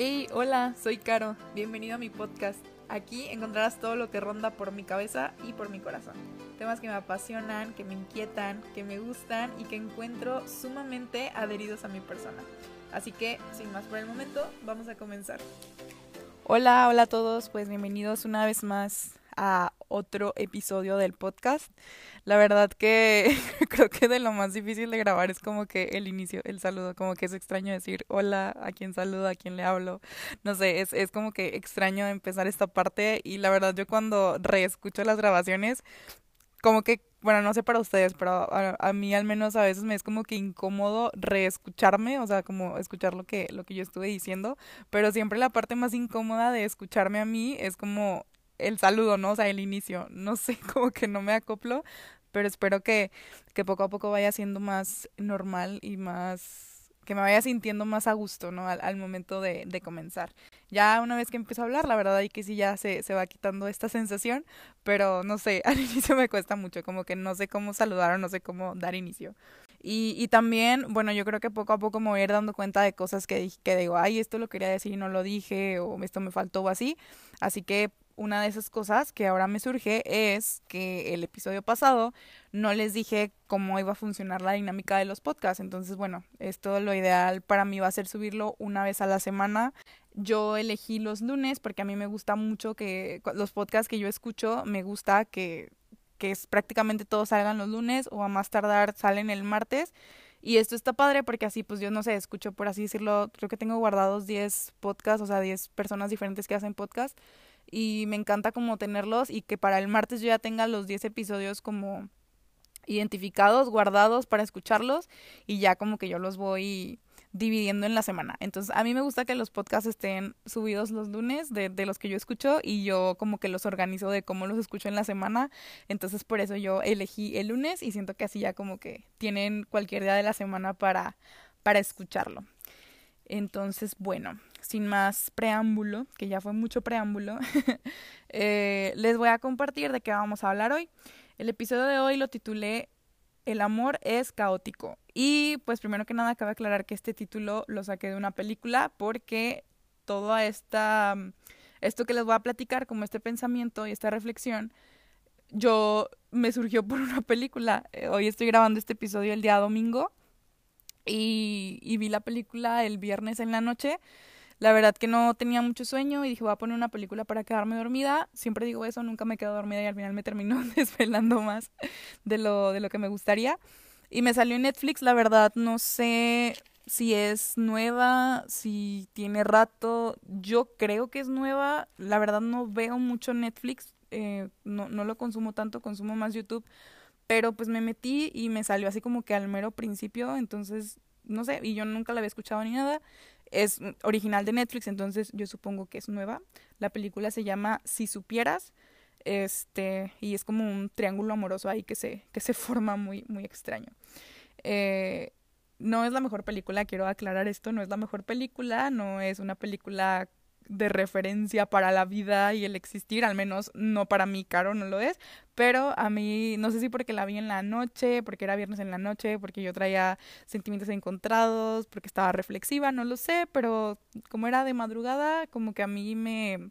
Hey, hola, soy Caro. Bienvenido a mi podcast. Aquí encontrarás todo lo que ronda por mi cabeza y por mi corazón. Temas que me apasionan, que me inquietan, que me gustan y que encuentro sumamente adheridos a mi persona. Así que, sin más por el momento, vamos a comenzar. Hola, hola a todos, pues bienvenidos una vez más a otro episodio del podcast. La verdad que creo que de lo más difícil de grabar es como que el inicio, el saludo, como que es extraño decir hola, a quién saludo, a quién le hablo. No sé, es, es como que extraño empezar esta parte y la verdad yo cuando reescucho las grabaciones, como que bueno, no sé para ustedes, pero a, a, mí al menos a veces me es como que incómodo reescucharme, o sea, como escuchar lo que, lo que yo estuve diciendo, pero siempre la parte más incómoda de escucharme a mí es como el saludo, ¿no? O sea, el inicio. No sé, como que no me acoplo, pero espero que, que poco a poco vaya siendo más normal y más que me vaya sintiendo más a gusto, ¿no? Al, momento de, de, comenzar. Ya una vez que empiezo a hablar, la verdad ahí que sí ya se, se va quitando esta sensación, pero no sé, al inicio me cuesta mucho, como que no sé cómo saludar o no sé cómo dar inicio. Y, y también, bueno, yo creo que poco a poco me voy a ir dando cuenta de cosas que, que digo, ay, esto lo quería decir y no lo dije, o esto me faltó o así. Así que una de esas cosas que ahora me surge es que el episodio pasado no les dije cómo iba a funcionar la dinámica de los podcasts. Entonces, bueno, esto lo ideal para mí va a ser subirlo una vez a la semana. Yo elegí los lunes porque a mí me gusta mucho que los podcasts que yo escucho, me gusta que, que es, prácticamente todos salgan los lunes o a más tardar salen el martes. Y esto está padre porque así, pues yo no sé, escucho por así decirlo, creo que tengo guardados 10 podcasts, o sea, 10 personas diferentes que hacen podcast y me encanta como tenerlos y que para el martes yo ya tenga los 10 episodios como identificados, guardados para escucharlos y ya como que yo los voy dividiendo en la semana. Entonces, a mí me gusta que los podcasts estén subidos los lunes de, de, los que yo escucho y yo como que los organizo de cómo los escucho en la semana. Entonces, por eso yo elegí el lunes y siento que así ya como que tienen cualquier día de la semana para, para escucharlo. Entonces, bueno, sin más preámbulo, que ya fue mucho preámbulo, eh, les voy a compartir de qué vamos a hablar hoy. El episodio de hoy lo titulé El amor es caótico. Y pues primero que nada cabe aclarar que este título lo saqué de una película porque toda esta esto que les voy a platicar como este pensamiento y esta reflexión yo me surgió por una película. Eh, hoy estoy grabando este episodio el día domingo y, vi la película el viernes en la noche la verdad que no tenía mucho sueño y dije voy a poner una película para quedarme dormida. Siempre digo eso, nunca me quedo dormida y al final me termino desvelando más de lo, de lo que me gustaría. Y me salió en Netflix, la verdad no sé si es nueva, si tiene rato. Yo creo que es nueva. La verdad no veo mucho Netflix, eh, no, no lo consumo tanto, consumo más YouTube. Pero pues me metí y me salió así como que al mero principio, entonces no sé, y yo nunca la había escuchado ni nada. Es original de Netflix, entonces yo supongo que es nueva. La película se llama Si supieras. Este, y es como un triángulo amoroso ahí que se, que se forma muy, muy extraño. Eh, no es la mejor película, quiero aclarar esto, no es la mejor película, no es una película de referencia para la vida y el existir, al menos no para mí, Caro, no lo es, pero a mí, no sé si porque la vi en la noche, porque era viernes en la noche, porque yo traía sentimientos encontrados, porque estaba reflexiva, no lo sé, pero como era de madrugada, como que a mí me,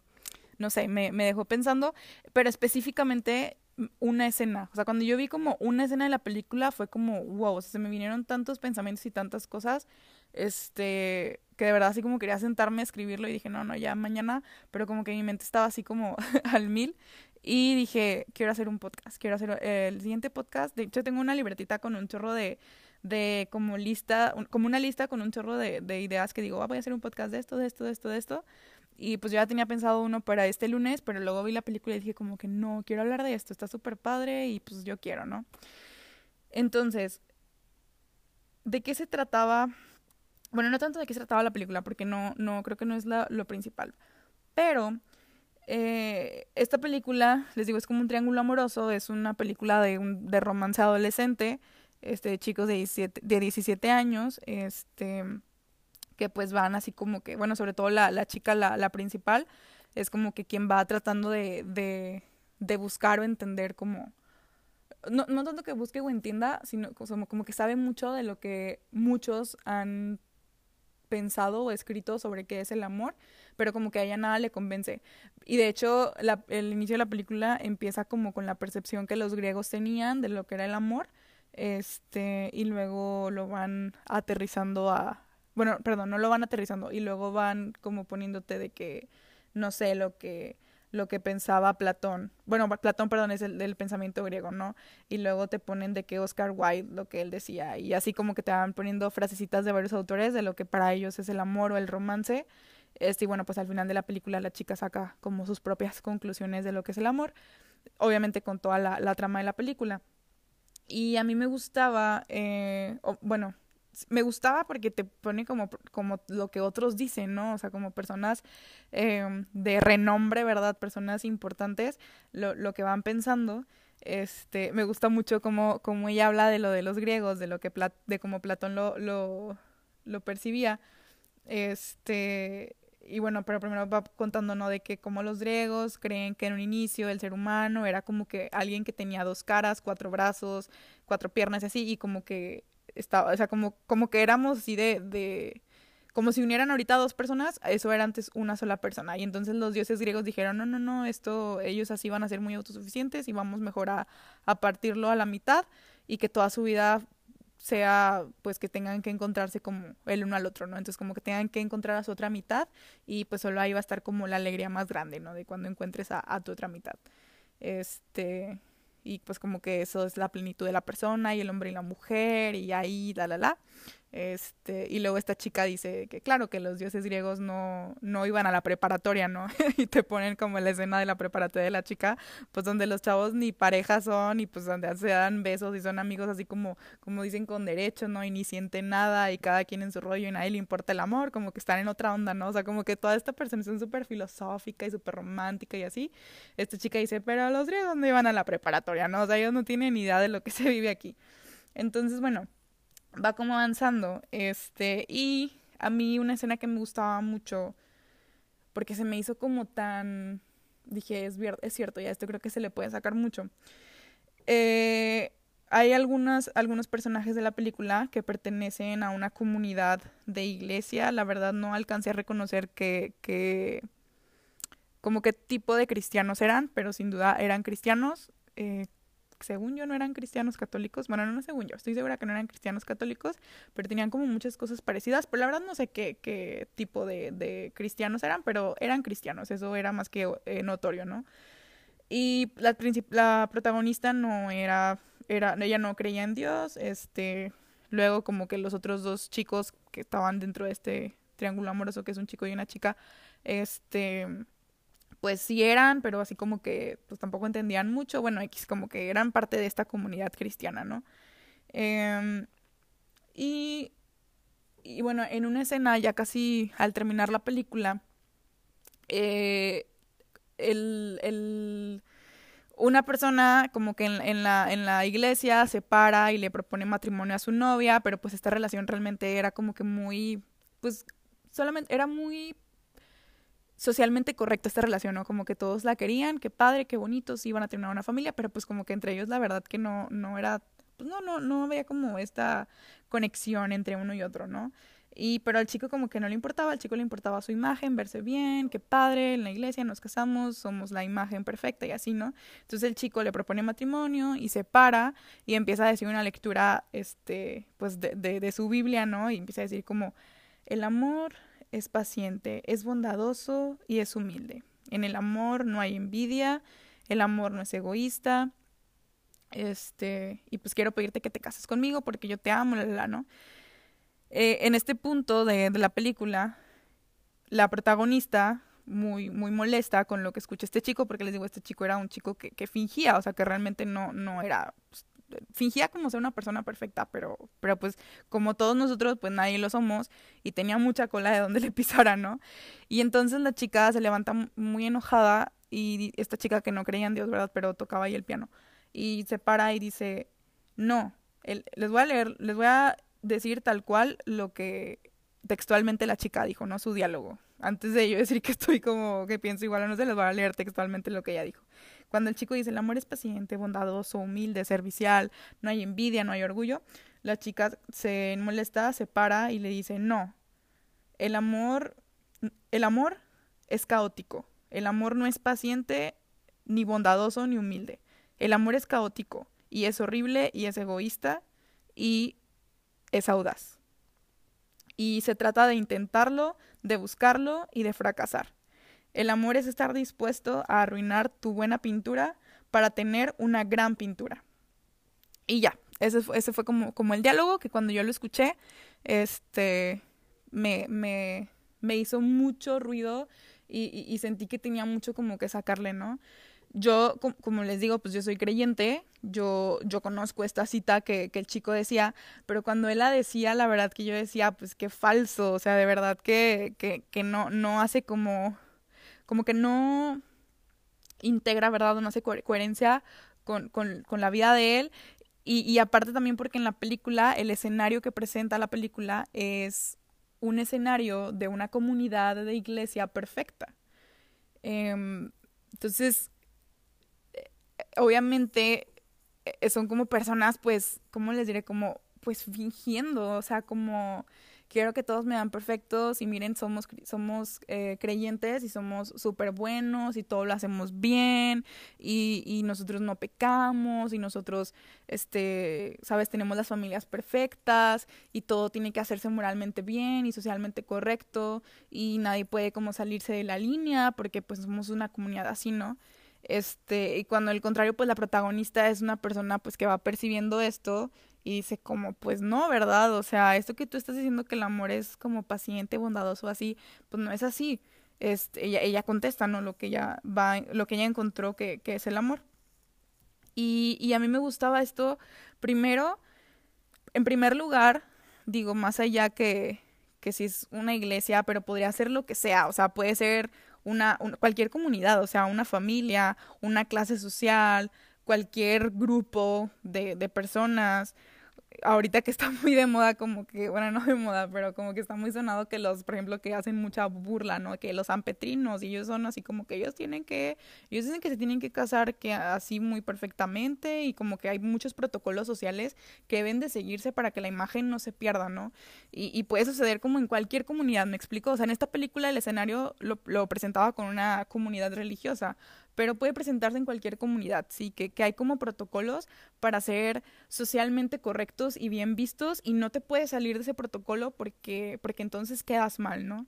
no sé, me, me dejó pensando, pero específicamente una escena, o sea, cuando yo vi como una escena de la película fue como, wow, o sea, se me vinieron tantos pensamientos y tantas cosas, este, que de verdad así como quería sentarme a escribirlo y dije, no, no, ya mañana, pero como que mi mente estaba así como al mil y dije, quiero hacer un podcast, quiero hacer el siguiente podcast, de hecho tengo una libretita con un chorro de, de como lista, como una lista con un chorro de, de ideas que digo, ah, voy a hacer un podcast de esto, de esto, de esto, de esto. Y pues yo ya tenía pensado uno para este lunes, pero luego vi la película y dije como que no, quiero hablar de esto, está súper padre y pues yo quiero, ¿no? Entonces, ¿de qué se trataba? Bueno, no tanto de qué se trataba la película, porque no, no creo que no es la, lo principal. Pero eh, esta película, les digo, es como un triángulo amoroso, es una película de, un, de romance adolescente, este, chicos de 17, de 17 años, este que pues van así como que, bueno, sobre todo la, la chica, la, la principal, es como que quien va tratando de, de, de buscar o entender como, no, no tanto que busque o entienda, sino como, como que sabe mucho de lo que muchos han pensado o escrito sobre qué es el amor, pero como que a ella nada le convence. Y de hecho, el inicio de la película empieza como con la percepción que los griegos tenían de lo que era el amor, este, y luego lo van aterrizando a, bueno, perdón, no lo van aterrizando, y luego van como poniéndote de que, no sé, lo que lo que pensaba Platón. Bueno, Platón, perdón, es el del pensamiento griego, ¿no? Y luego te ponen de que Oscar Wilde, lo que él decía, y así como que te van poniendo frasecitas de varios autores de lo que para ellos es el amor o el romance. Este, y bueno, pues al final de la película la chica saca como sus propias conclusiones de lo que es el amor, obviamente con toda la, la trama de la película. Y a mí me gustaba, eh, bueno, me gustaba porque te pone como, como lo que otros dicen, ¿no? O sea, como personas em, de renombre, ¿verdad? Personas importantes, lo, lo que van pensando. Este, me gusta mucho como, como ella habla de lo de los griegos, de lo que de cómo Platón lo, lo, lo percibía. Este, y bueno, pero primero va contando, ¿no? De que como los griegos creen que en un inicio el ser humano era como que alguien que tenía dos caras, cuatro brazos, cuatro piernas y así, y como que estaba, o sea, como, como que éramos así de, de, como si unieran ahorita dos personas, eso era antes una sola persona. Y entonces los dioses griegos dijeron, no, no, no, esto, ellos así van a ser muy autosuficientes y vamos mejor a, a partirlo a la mitad y que toda su vida sea pues que tengan que encontrarse como el uno al otro, ¿no? Entonces como que tengan que encontrar a su otra mitad y pues solo ahí va a estar como la alegría más grande, ¿no? De cuando encuentres a, a tu otra mitad. Este, y pues como que eso es la plenitud de la persona y el hombre y la mujer y ahí, la, la, la. Este, y luego esta chica dice que claro que los dioses griegos no, no iban a la preparatoria, ¿no? y te ponen como la escena de la preparatoria de la chica, pues donde los chavos ni parejas son y pues donde se dan besos y son amigos así como, como dicen con derecho, ¿no? Y ni sienten nada y cada quien en su rollo y nadie le importa el amor, como que están en otra onda, ¿no? O sea, como que toda esta percepción súper filosófica y súper romántica y así. Esta chica dice, pero los griegos no iban a la preparatoria, ¿no? O sea, ellos no tienen ni idea de lo que se vive aquí. Entonces, bueno, va como avanzando. Este, y a mí una escena que me gustaba mucho, porque se me hizo como tan. Dije, es, es cierto, ya esto creo que se le puede sacar mucho. Eh, hay algunas, algunos personajes de la película que pertenecen a una comunidad de iglesia. La verdad no alcancé a reconocer que, que como qué tipo de cristianos eran, pero sin duda eran cristianos. Eh, según yo no eran cristianos católicos, bueno, no, según yo, estoy segura que no eran cristianos católicos, pero tenían como muchas cosas parecidas, pero la verdad no sé qué, qué tipo de, de cristianos eran, pero eran cristianos, eso era más que eh, notorio, ¿no? Y la, la protagonista no era, era, ella no creía en Dios, este, luego como que los otros dos chicos que estaban dentro de este triángulo amoroso, que es un chico y una chica, este pues sí eran, pero así como que pues tampoco entendían mucho, bueno, X como que eran parte de esta comunidad cristiana, ¿no? Em, y, y bueno, en una escena ya casi al terminar la película, eh, el, el, una persona como que en, en, la, en la iglesia se para y le propone matrimonio a su novia, pero pues esta relación realmente era como que muy, pues solamente era muy socialmente correcta esta relación, ¿no? Como que todos la querían, qué padre, qué bonito, sí iban a tener una familia, pero pues como que entre ellos la verdad que no, no era, pues no, no, no había como esta conexión entre uno y otro, ¿no? Y pero al chico como que no le importaba, al chico le importaba su imagen, verse bien, qué padre, en la iglesia nos casamos, somos la imagen perfecta y así, ¿no? Entonces el chico le propone matrimonio y se para y empieza a decir una lectura, este, pues de, de, de su Biblia, ¿no? Y empieza a decir como, el amor es paciente, es bondadoso y es humilde. En el amor no hay envidia, el amor no es egoísta. Este, y pues quiero pedirte que te cases conmigo porque yo te amo, la, ¿no? Eh, en este punto de, la película, la protagonista, muy, muy molesta con lo que escucha este chico, porque les digo, este chico era un chico que, que fingía, o sea, que realmente no, no era pues, fingía como ser una persona perfecta, pero, pero pues como todos nosotros, pues nadie lo somos y tenía mucha cola de donde le pisara, ¿no? Y entonces la chica se levanta muy enojada y esta chica que no creía en Dios, ¿verdad? Pero tocaba ahí el piano y se para y dice, no, les voy a leer, les voy a decir tal cual lo que textualmente la chica dijo, ¿no? Su diálogo. Antes de yo decir que estoy como que pienso igual no se les voy a leer textualmente lo que ella dijo. Cuando el chico dice el amor es paciente, bondadoso, humilde, servicial, no hay envidia, no hay orgullo, la chica se molesta, se para y le dice no. el amor, el amor es caótico. El amor no es paciente, ni bondadoso, ni humilde. El amor es caótico y es horrible y es egoísta y es audaz. Y se trata de intentarlo, de buscarlo y de fracasar. El amor es estar dispuesto a arruinar tu buena pintura para tener una gran pintura. Y ya, ese, ese fue como, el diálogo que cuando yo lo escuché, este, me, me, me hizo mucho ruido y, sentí que tenía mucho como que sacarle, ¿no? Yo, como, les digo, pues yo soy creyente, yo, yo conozco esta cita que, que, el chico decía, pero cuando él la decía, la verdad que yo decía, pues qué falso, o sea, de verdad que, que, que no, no hace como, como que no integra, ¿verdad? No hace coherencia con, con, con la vida de él. Y, y aparte también porque en la película, el escenario que presenta la película es un escenario de una comunidad de iglesia perfecta. Em, entonces, eh, obviamente eh, son como personas, pues, ¿cómo les diré? Como, pues, fingiendo, o sea, como quiero que todos me dan perfectos y miren, somos, somos eh, creyentes y somos súper buenos y todo lo hacemos bien y, y, nosotros no pecamos y nosotros, este, sabes, tenemos las familias perfectas y todo tiene que hacerse moralmente bien y socialmente correcto y nadie puede como salirse de la línea porque pues somos una comunidad así, ¿no? Este, y cuando al contrario, pues la protagonista es una persona pues que va percibiendo esto y dice como, pues no, ¿verdad? O sea, esto que tú estás diciendo que el amor es como paciente, bondadoso, así, pues no es así. Este, ella, ella contesta, ¿no? Lo que ella va, lo que ella encontró que, que es el amor. Y, y a mí me gustaba esto, primero, en primer lugar, digo, más allá que, que si es una iglesia, pero podría ser lo que sea, o sea, puede ser una, una, cualquier comunidad, o sea, una familia, una clase social, cualquier grupo de, de personas, ahorita que está muy de moda, como que, bueno, no de moda, pero como que está muy sonado que los, por ejemplo, que hacen mucha burla, ¿no? Que los ampetrinos, y ellos son así como que ellos tienen que, ellos dicen que se tienen que casar que así muy perfectamente y como que hay muchos protocolos sociales que deben de seguirse para que la imagen no se pierda, ¿no? Y, y puede suceder como en cualquier comunidad, me explico, o sea, en esta película el escenario lo, lo presentaba con una comunidad religiosa, pero puede presentarse en cualquier comunidad, sí, que, que hay como protocolos para ser socialmente correctos y bien vistos y no te puedes salir de ese protocolo porque, porque entonces quedas mal, ¿no?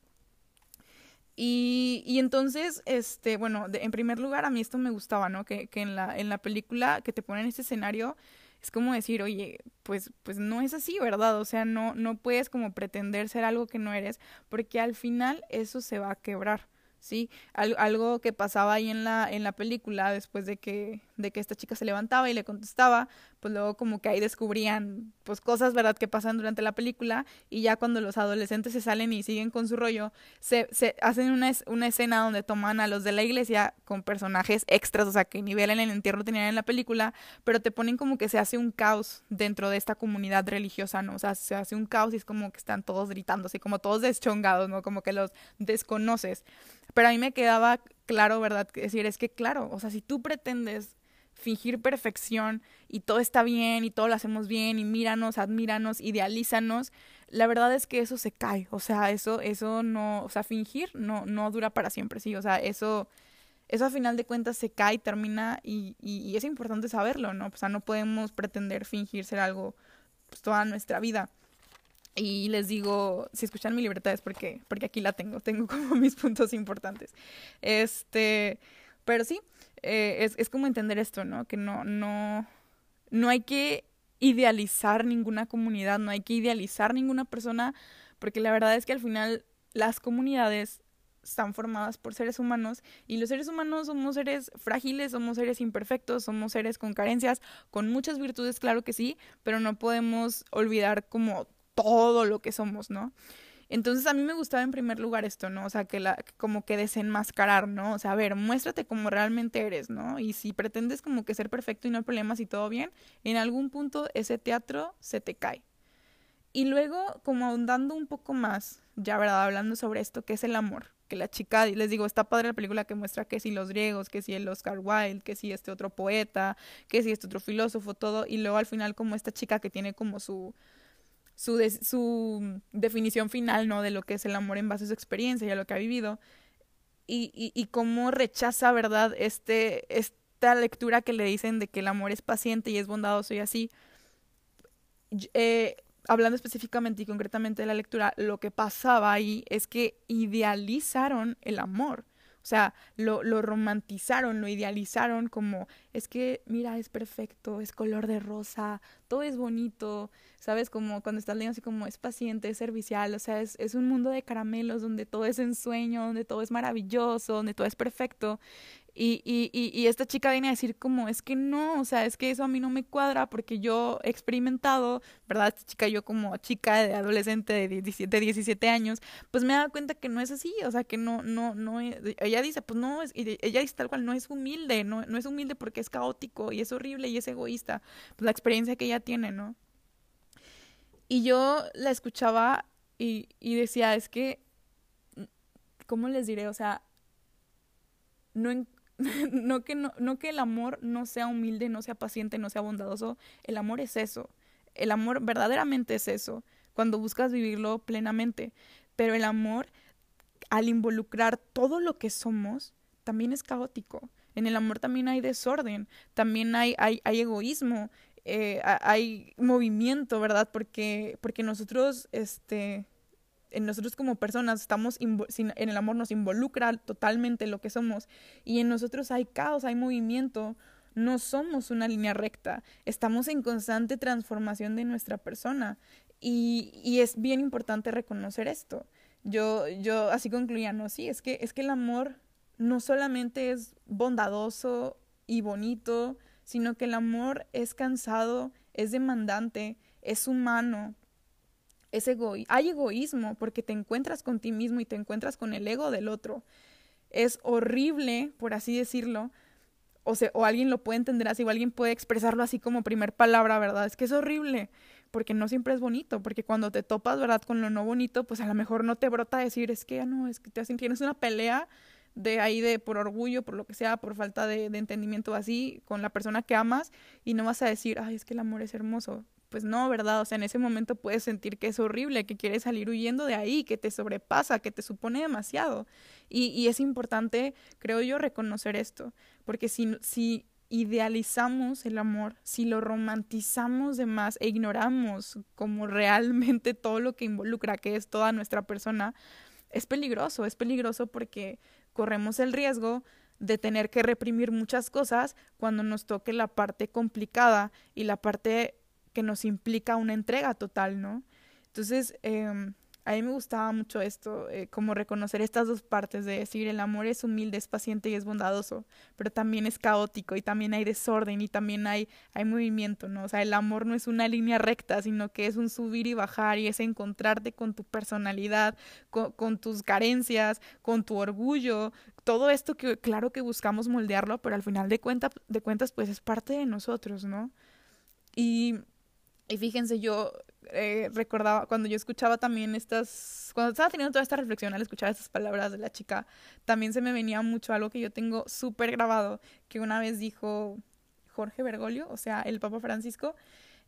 Y, y entonces, este, bueno, en primer lugar, a mí esto me gustaba, ¿no? Que, que en, la, en la película que te ponen este escenario, es como decir, oye, pues, pues no es así, ¿verdad? O sea, no, no puedes como pretender ser algo que no eres, porque al final eso se va a quebrar. ¿Sí? algo que pasaba ahí en la, en la película después de que, de que esta chica se levantaba y le contestaba, pues luego como que ahí descubrían pues cosas, ¿verdad?, que pasan durante la película y ya cuando los adolescentes se salen y siguen con su rollo, se, hacen una, una escena donde toman a los de la iglesia con personajes extras, o sea, que nivel en el entierro tenían en la película, pero te ponen como que se hace un caos dentro de esta comunidad religiosa, ¿no? O sea, se hace un caos y es como que están todos gritando, así como todos deschongados, ¿no? Como que los desconoces. Pero a mí me quedaba claro, ¿verdad? Decir, es que claro, o sea, si tú pretendes fingir perfección y todo está bien y todo lo hacemos bien y míranos, admíranos, idealízanos, la verdad es que eso se cae, o sea, eso eso no, o sea, fingir no no dura para siempre, sí, o sea, eso eso a final de cuentas se cae, termina y, y, es importante saberlo, ¿no? O sea, no podemos pretender fingir ser algo pues, toda nuestra vida. Y les digo, si escuchan mi libertad es porque, porque aquí la tengo, tengo como mis puntos importantes. Este, pero sí, eh, es, es como entender esto, ¿no? Que no, no, no hay que idealizar ninguna comunidad, no hay que idealizar ninguna persona, porque la verdad es que al final las comunidades están formadas por seres humanos y los seres humanos somos seres frágiles, somos seres imperfectos, somos seres con carencias, con muchas virtudes, claro que sí, pero no podemos olvidar como todo lo que somos, ¿no? Entonces a mí me gustaba en primer lugar esto, ¿no? O sea, que la, como que desenmascarar, ¿no? O sea, a ver, muéstrate como realmente eres, ¿no? Y si pretendes como que ser perfecto y no hay problemas y todo bien, en algún punto ese teatro se te cae. Y luego, como ahondando un poco más, ya, ¿verdad? Hablando sobre esto, que es el amor. Que la chica, les digo, está padre la película que muestra que si los griegos, que si el Oscar Wilde, que si este otro poeta, que si este otro filósofo, todo. Y luego al final como esta chica que tiene como su, su, su definición final, ¿no? De lo que es el amor en base a su experiencia y a lo que ha vivido. Y, y, y cómo rechaza, ¿verdad? Este, esta lectura que le dicen de que el amor es paciente y es bondadoso y así. Eh, hablando específicamente y concretamente de la lectura, lo que pasaba ahí es que idealizaron el amor. O sea, lo, lo, romantizaron, lo idealizaron como, es que, mira, es perfecto, es color de rosa, todo es bonito, ¿sabes? Como cuando estás leyendo así como es paciente, es servicial, o sea, es, es un mundo de caramelos donde todo es ensueño, donde todo es maravilloso, donde todo es perfecto. Y, y, y, esta chica viene a decir como, es que no, o sea, es que eso a mí no me cuadra porque yo he experimentado, ¿verdad? Esta chica, yo como chica de adolescente de 17, 17 años, pues me dado cuenta que no es así, o sea, que no, no, no, ella dice, pues no, es, ella dice tal cual, no es humilde, no, no es humilde porque es caótico y es horrible y es egoísta, pues la experiencia que ella tiene, ¿no? Y yo la escuchaba y, y decía, es que, ¿cómo les diré? O sea, no, no, que no, no que el amor no sea humilde, no sea paciente, no sea bondadoso. El amor es eso. El amor verdaderamente es eso, cuando buscas vivirlo plenamente. Pero el amor, al involucrar todo lo que somos, también es caótico. En el amor también hay desorden, también hay, hay, egoísmo, eh, hay movimiento, ¿verdad? Porque, porque nosotros, este, en nosotros como personas estamos en el amor nos involucra totalmente lo que somos y en nosotros hay caos, hay movimiento, no somos una línea recta, estamos en constante transformación de nuestra persona y, y es bien importante reconocer esto. Yo, yo así concluía, no, sí, es que, es que el amor no solamente es bondadoso y bonito, sino que el amor es cansado, es demandante, es humano, es hay egoísmo porque te encuentras con ti mismo y te encuentras con el ego del otro. Es horrible, por así decirlo, o, sea, o alguien lo puede entender así, o alguien puede expresarlo así como primer palabra, ¿verdad? Es que es horrible, porque no siempre es bonito, porque cuando te topas, ¿verdad? Con lo no bonito, pues a lo mejor no te brota decir, es que, no, es que te hacen, tienes una pelea de ahí de por orgullo, por lo que sea, por falta de, de entendimiento así, con la persona que amas, y no vas a decir, ay, es que el amor es hermoso pues no, ¿verdad? O sea, en ese momento puedes sentir que es horrible, que quieres salir huyendo de ahí, que te sobrepasa, que te supone demasiado. Y, y es importante, creo yo, reconocer esto, porque si, si idealizamos el amor, si lo romantizamos de más e ignoramos como realmente todo lo que involucra, que es toda nuestra persona, es peligroso, es peligroso porque corremos el riesgo de tener que reprimir muchas cosas cuando nos toque la parte complicada y la parte que nos implica una entrega total, ¿no? Entonces, eh, a mí me gustaba mucho esto, eh, como reconocer estas dos partes de decir el amor es humilde, es paciente y es bondadoso, pero también es caótico y también hay desorden y también hay, hay movimiento, ¿no? O sea, el amor no es una línea recta, sino que es un subir y bajar y es encontrarte con tu personalidad, con, con tus carencias, con tu orgullo, todo esto que claro que buscamos moldearlo, pero al final de, cuenta, de cuentas pues es parte de nosotros, ¿no? Y y fíjense, yo eh, recordaba cuando yo escuchaba también estas, cuando estaba teniendo toda esta reflexión al escuchar estas palabras de la chica, también se me venía mucho algo que yo tengo súper grabado, que una vez dijo Jorge Bergoglio, o sea, el Papa Francisco,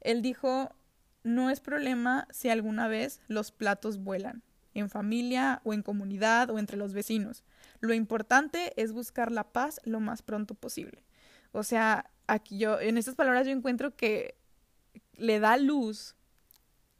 él dijo, no es problema si alguna vez los platos vuelan, en familia o en comunidad o entre los vecinos. Lo importante es buscar la paz lo más pronto posible. O sea, aquí yo, en estas palabras yo encuentro que le da luz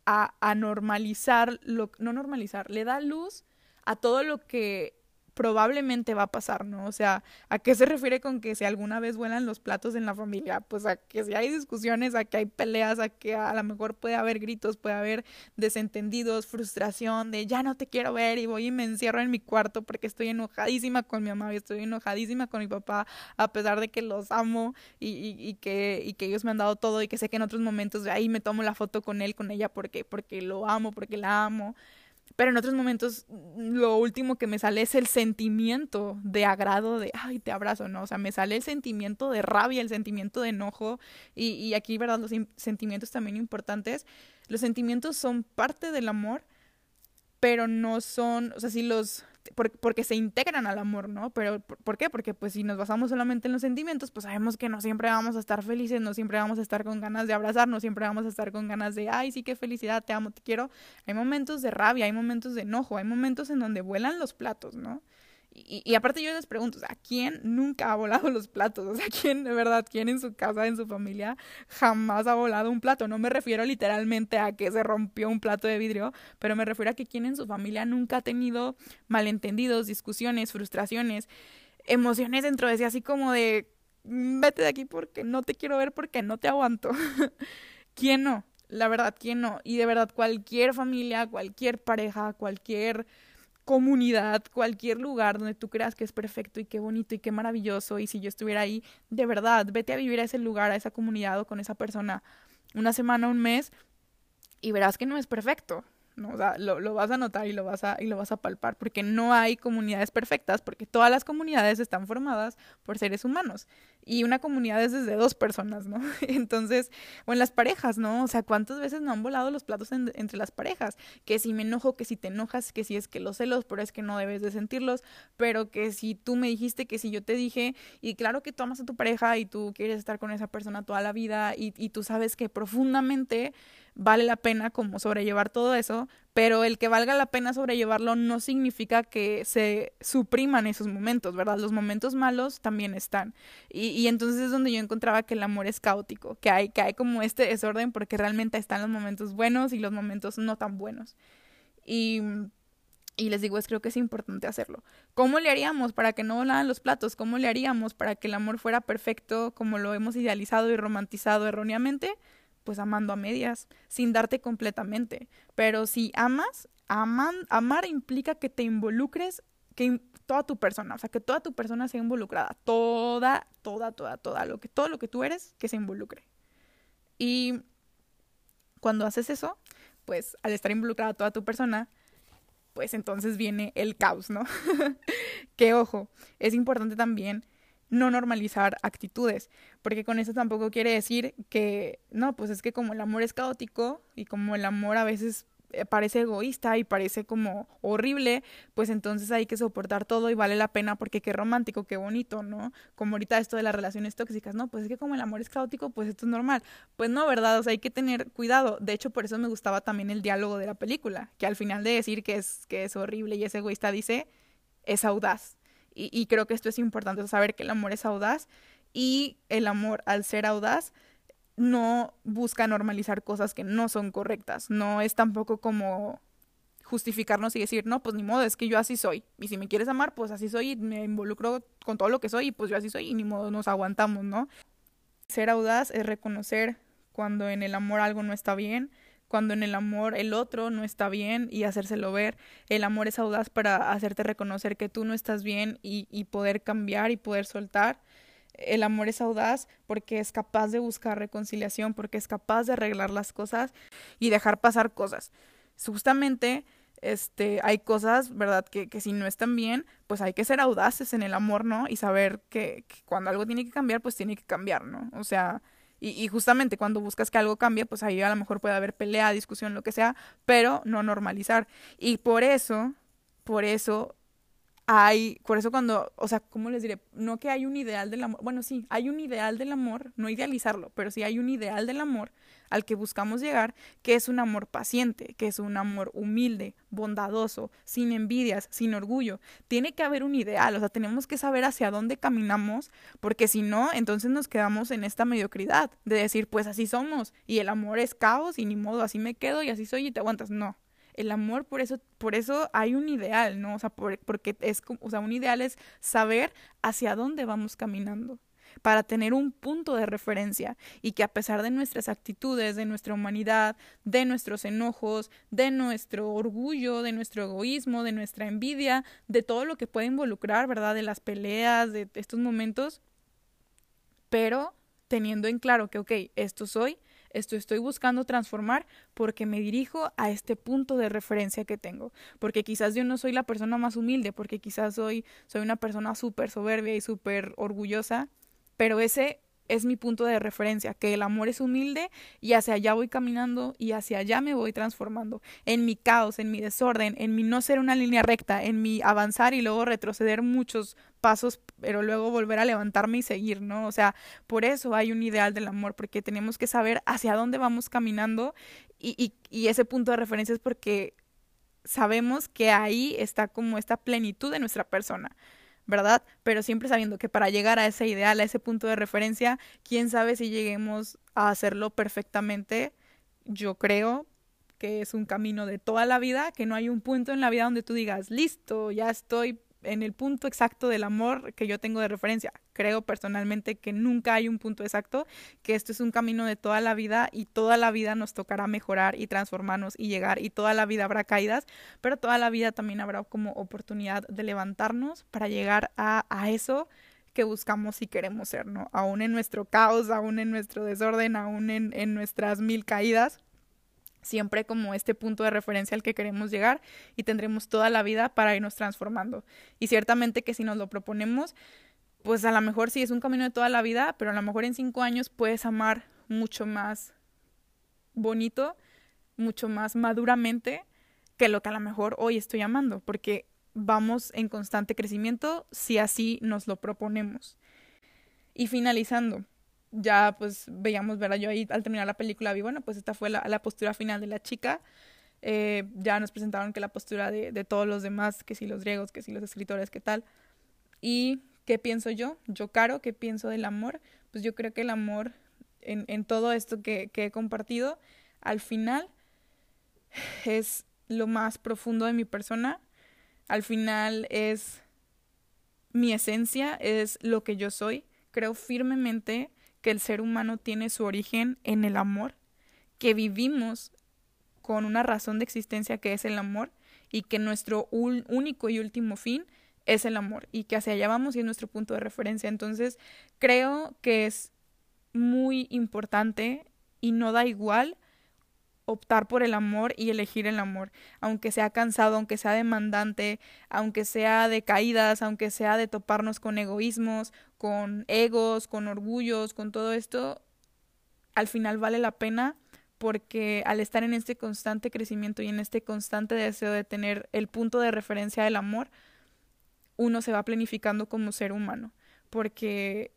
a, a normalizar, lo, no normalizar, le da luz a todo lo que probablemente va a pasar, ¿no? O sea, ¿a qué se refiere con que si alguna vez vuelan los platos en la familia? Pues a que si hay discusiones, a que hay peleas, a que a lo mejor puede haber gritos, puede haber desentendidos, frustración de ya no te quiero ver y voy y me encierro en mi cuarto porque estoy enojadísima con mi mamá y estoy enojadísima con mi papá, a pesar de que los amo y, y, que, y que ellos me han dado todo y que sé que en otros momentos de ahí me tomo la foto con él, con ella, porque, porque lo amo, porque la amo. Pero en otros momentos lo último que me sale es el sentimiento de agrado, de, ay, te abrazo, ¿no? O sea, me sale el sentimiento de rabia, el sentimiento de enojo. Y, y aquí, ¿verdad? Los sentimientos también importantes. Los sentimientos son parte del amor, pero no son, o sea, si los, porque se integran al amor, ¿no? Pero ¿por qué? Porque pues si nos basamos solamente en los sentimientos, pues sabemos que no siempre vamos a estar felices, no siempre vamos a estar con ganas de abrazar, no siempre vamos a estar con ganas de, ay, sí, qué felicidad, te amo, te quiero. Hay momentos de rabia, hay momentos de enojo, hay momentos en donde vuelan los platos, ¿no? Y, aparte yo les pregunto, ¿a quién nunca ha volado los platos? O sea, ¿quién, de verdad, quién en su casa, en su familia, jamás ha volado un plato? No me refiero literalmente a que se rompió un plato de vidrio, pero me refiero a que quién en su familia nunca ha tenido malentendidos, discusiones, frustraciones, emociones dentro de sí, así como de, vete de aquí porque no te quiero ver porque no te aguanto. ¿Quién no? La verdad, ¿quién no? Y de verdad, cualquier familia, cualquier pareja, cualquier comunidad, cualquier lugar donde tú creas que es perfecto y qué bonito y qué maravilloso y si yo estuviera ahí, de verdad, vete a vivir a ese lugar, a esa comunidad o con esa persona una semana, un mes y verás que no es perfecto. ¿No? O sea, lo, lo, vas a notar y lo vas a, y lo vas a palpar, porque no hay comunidades perfectas, porque todas las comunidades están formadas por seres humanos. Y una comunidad es desde dos personas, ¿no? Entonces, o en las parejas, ¿no? O sea, ¿cuántas veces no han volado los platos entre las parejas? Que si me enojo, que si te enojas, que si es que los celos, pero es que no debes de sentirlos, pero que si tú me dijiste, que si yo te dije, y claro que tú amas a tu pareja y tú quieres estar con esa persona toda la vida y, y tú sabes que profundamente vale la pena como sobrellevar todo eso, pero el que valga la pena sobrellevarlo no significa que se supriman esos momentos, ¿verdad? Los momentos malos también están. Y, y entonces es donde yo encontraba que el amor es caótico, que hay, que hay como este desorden porque realmente están los momentos buenos y los momentos no tan buenos. Y y les digo, es creo que es importante hacerlo. ¿Cómo le haríamos para que no volaran los platos? ¿Cómo le haríamos para que el amor fuera perfecto como lo hemos idealizado y romantizado erróneamente? Pues amando a medias, sin darte completamente. Pero si amas, amar implica que te involucres, que toda tu persona, o sea, que toda tu persona sea involucrada, toda, toda, toda, toda, lo que, todo lo que tú eres, que se involucre. Y cuando haces eso, pues al estar involucrada toda tu persona, pues entonces viene el caos, ¿no? que ojo, es importante también no normalizar actitudes, porque con eso tampoco quiere decir que, no, pues es que como el amor es caótico y como el amor a veces eh, parece egoísta y parece como horrible, pues entonces hay que soportar todo y vale la pena porque qué romántico, qué bonito, ¿no? Como ahorita esto de las relaciones tóxicas, no, pues es que como el amor es caótico, pues esto es normal. Pues no, ¿verdad? O sea, hay que tener cuidado. De hecho, por eso me gustaba también el diálogo de la película, que al final de decir que es, que es horrible y es egoísta dice, es audaz. Y, creo que esto es importante, saber que el amor es audaz y el amor, al ser audaz, no busca normalizar cosas que no son correctas. No es tampoco como justificarnos y decir, no, pues ni modo, es que yo así soy. Y si me quieres amar, pues así soy y me involucro con todo lo que soy y pues yo así soy y ni modo nos aguantamos, ¿no? Ser audaz es reconocer cuando en el amor algo no está bien, cuando en el amor el otro no está bien y hacérselo ver. El amor es audaz para hacerte reconocer que tú no estás bien y, y poder cambiar y poder soltar. El amor es audaz porque es capaz de buscar reconciliación, porque es capaz de arreglar las cosas y dejar pasar cosas. Justamente este, hay cosas, ¿verdad? Que, que, si no están bien, pues hay que ser audaces en el amor, ¿no? Y saber que, cuando algo tiene que cambiar, pues tiene que cambiar, ¿no? O sea, y, justamente cuando buscas que algo cambie, pues ahí a lo mejor puede haber pelea, discusión, lo que sea, pero no normalizar. Y por eso, por eso hay, por eso cuando, o sea, ¿cómo les diré? No que hay un ideal del amor, bueno, sí, hay un ideal del amor, no idealizarlo, pero sí hay un ideal del amor al que buscamos llegar, que es un amor paciente, que es un amor humilde, bondadoso, sin envidias, sin orgullo. Tiene que haber un ideal, o sea, tenemos que saber hacia dónde caminamos, porque si no, entonces nos quedamos en esta mediocridad de decir, pues así somos, y el amor es caos, y ni modo, así me quedo, y así soy, y te aguantas. No. El amor, por eso, por eso hay un ideal, ¿no? O sea, porque es, o sea, un ideal es saber hacia dónde vamos caminando para tener un punto de referencia y que a pesar de nuestras actitudes, de nuestra humanidad, de nuestros enojos, de nuestro orgullo, de nuestro egoísmo, de nuestra envidia, de todo lo que puede involucrar, ¿verdad? De las peleas, de estos momentos, pero teniendo en claro que, ok, esto soy, esto estoy buscando transformar porque me dirijo a este punto de referencia que tengo. Porque quizás yo no soy la persona más humilde, porque quizás soy, soy una persona súper soberbia y súper orgullosa, pero ese es mi punto de referencia, que el amor es humilde y hacia allá voy caminando y hacia allá me voy transformando. En mi caos, en mi desorden, en mi no ser una línea recta, en mi avanzar y luego retroceder muchos pasos, pero luego volver a levantarme y seguir, ¿no? O sea, por eso hay un ideal del amor, porque tenemos que saber hacia dónde vamos caminando y, y, y ese punto de referencia es porque sabemos que ahí está como esta plenitud de nuestra persona. ¿Verdad? Pero siempre sabiendo que para llegar a ese ideal, a ese punto de referencia, quién sabe si lleguemos a hacerlo perfectamente. Yo creo que es un camino de toda la vida, que no hay un punto en la vida donde tú digas, listo, ya estoy en el punto exacto del amor que yo tengo de referencia. Creo personalmente que nunca hay un punto exacto, que esto es un camino de toda la vida y toda la vida nos tocará mejorar y transformarnos y llegar y toda la vida habrá caídas, pero toda la vida también habrá como oportunidad de levantarnos para llegar a, a eso que buscamos y queremos ser, ¿no? Aún en nuestro caos, aún en nuestro desorden, aún en, en nuestras mil caídas, siempre como este punto de referencia al que queremos llegar y tendremos toda la vida para irnos transformando. Y ciertamente que si nos lo proponemos, pues a lo mejor sí es un camino de toda la vida, pero a lo mejor en cinco años puedes amar mucho más bonito, mucho más maduramente que lo que a lo mejor hoy estoy amando, porque vamos en constante crecimiento si así nos lo proponemos. Y finalizando, ya pues veíamos, ¿verdad? Yo ahí al terminar la película vi, bueno, pues esta fue la, la postura final de la chica. Eh, ya nos presentaron que la postura de, de, todos los demás, que si los griegos, que si los escritores, qué tal. ¿Y qué pienso yo? Yo, Caro, ¿qué pienso del amor? Pues yo creo que el amor, en, en todo esto que, que he compartido, al final es lo más profundo de mi persona. Al final es mi esencia, es lo que yo soy. Creo firmemente que el ser humano tiene su origen en el amor, que vivimos con una razón de existencia que es el amor y que nuestro único y último fin es el amor y que hacia allá vamos y es nuestro punto de referencia. Entonces, creo que es muy importante y no da igual optar por el amor y elegir el amor, aunque sea cansado, aunque sea demandante, aunque sea de caídas, aunque sea de toparnos con egoísmos, con egos, con orgullos, con todo esto, al final vale la pena porque al estar en este constante crecimiento y en este constante deseo de tener el punto de referencia del amor, uno se va planificando como ser humano, porque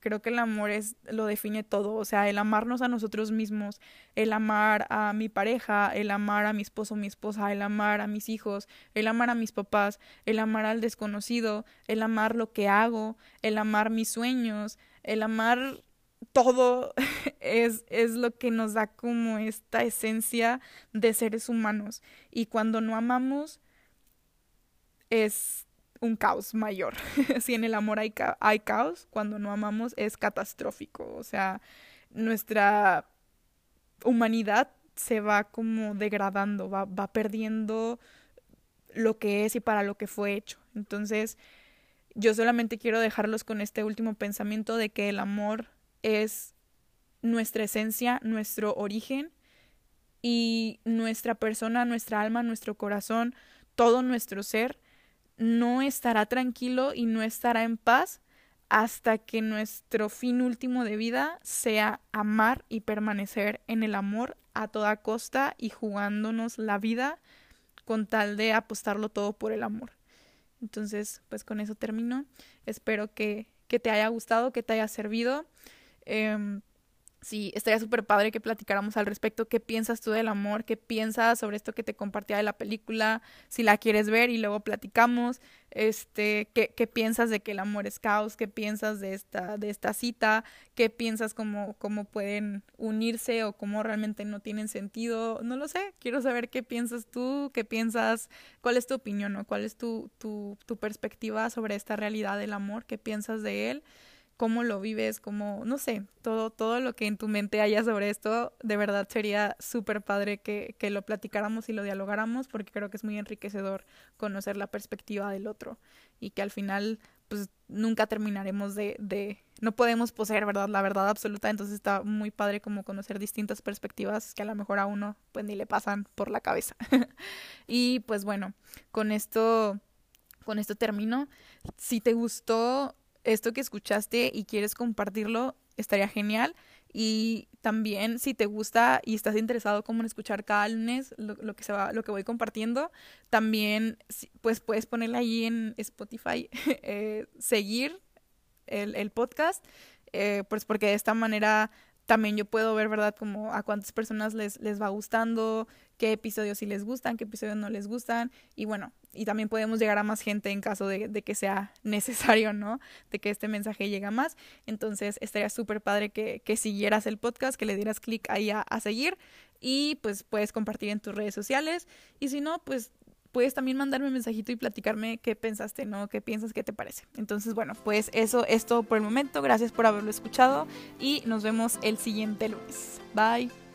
Creo que el amor es lo define todo, o sea, el amarnos a nosotros mismos, el amar a mi pareja, el amar a mi esposo, mi esposa, el amar a mis hijos, el amar a mis papás, el amar al desconocido, el amar lo que hago, el amar mis sueños, el amar todo es, es lo que nos da como esta esencia de seres humanos. Y cuando no amamos, es un caos mayor. si en el amor hay, hay caos, cuando no amamos es catastrófico. O sea, nuestra humanidad se va como degradando, va, va perdiendo lo que es y para lo que fue hecho. Entonces, yo solamente quiero dejarlos con este último pensamiento de que el amor es nuestra esencia, nuestro origen y nuestra persona, nuestra alma, nuestro corazón, todo nuestro ser no estará tranquilo y no estará en paz hasta que nuestro fin último de vida sea amar y permanecer en el amor a toda costa y jugándonos la vida con tal de apostarlo todo por el amor. Entonces, pues con eso termino. Espero que, que te haya gustado, que te haya servido. Eh, Sí, estaría súper padre que platicáramos al respecto. ¿Qué piensas tú del amor? ¿Qué piensas sobre esto que te compartía de la película? Si la quieres ver y luego platicamos. Este, ¿qué, qué piensas de que el amor es caos? ¿Qué piensas de esta, de esta cita? ¿Qué piensas cómo, cómo pueden unirse o cómo realmente no tienen sentido? No lo sé. Quiero saber qué piensas tú, qué piensas, cuál es tu opinión o cuál es tu, tu, tu perspectiva sobre esta realidad del amor, qué piensas de él cómo lo vives, cómo, no sé, todo, todo lo que en tu mente haya sobre esto, de verdad sería súper padre que, que lo platicáramos y lo dialogáramos, porque creo que es muy enriquecedor conocer la perspectiva del otro y que al final, pues nunca terminaremos de, de, no podemos poseer, ¿verdad? La verdad absoluta, entonces está muy padre como conocer distintas perspectivas que a lo mejor a uno pues ni le pasan por la cabeza. y pues bueno, con esto, con esto termino. Si te gustó esto que escuchaste y quieres compartirlo, estaría genial. Y también si te gusta y estás interesado como en escuchar cada lunes lo, que se va, lo que voy compartiendo, también pues puedes ponerle ahí en Spotify, eh, seguir el, el podcast, eh, pues porque de esta manera también yo puedo ver, ¿verdad? Como a cuántas personas les, les va gustando, qué episodios sí les gustan, qué episodios no les gustan. Y bueno, y también podemos llegar a más gente en caso de, que sea necesario, ¿no? De que este mensaje llegue a más. Entonces estaría súper padre que, que, siguieras el podcast, que le dieras clic ahí a, a seguir y pues puedes compartir en tus redes sociales. Y si no, pues puedes también mandarme un mensajito y platicarme qué pensaste, ¿no? ¿Qué piensas, qué te parece? Entonces, bueno, pues eso es todo por el momento. Gracias por haberlo escuchado y nos vemos el siguiente lunes. Bye.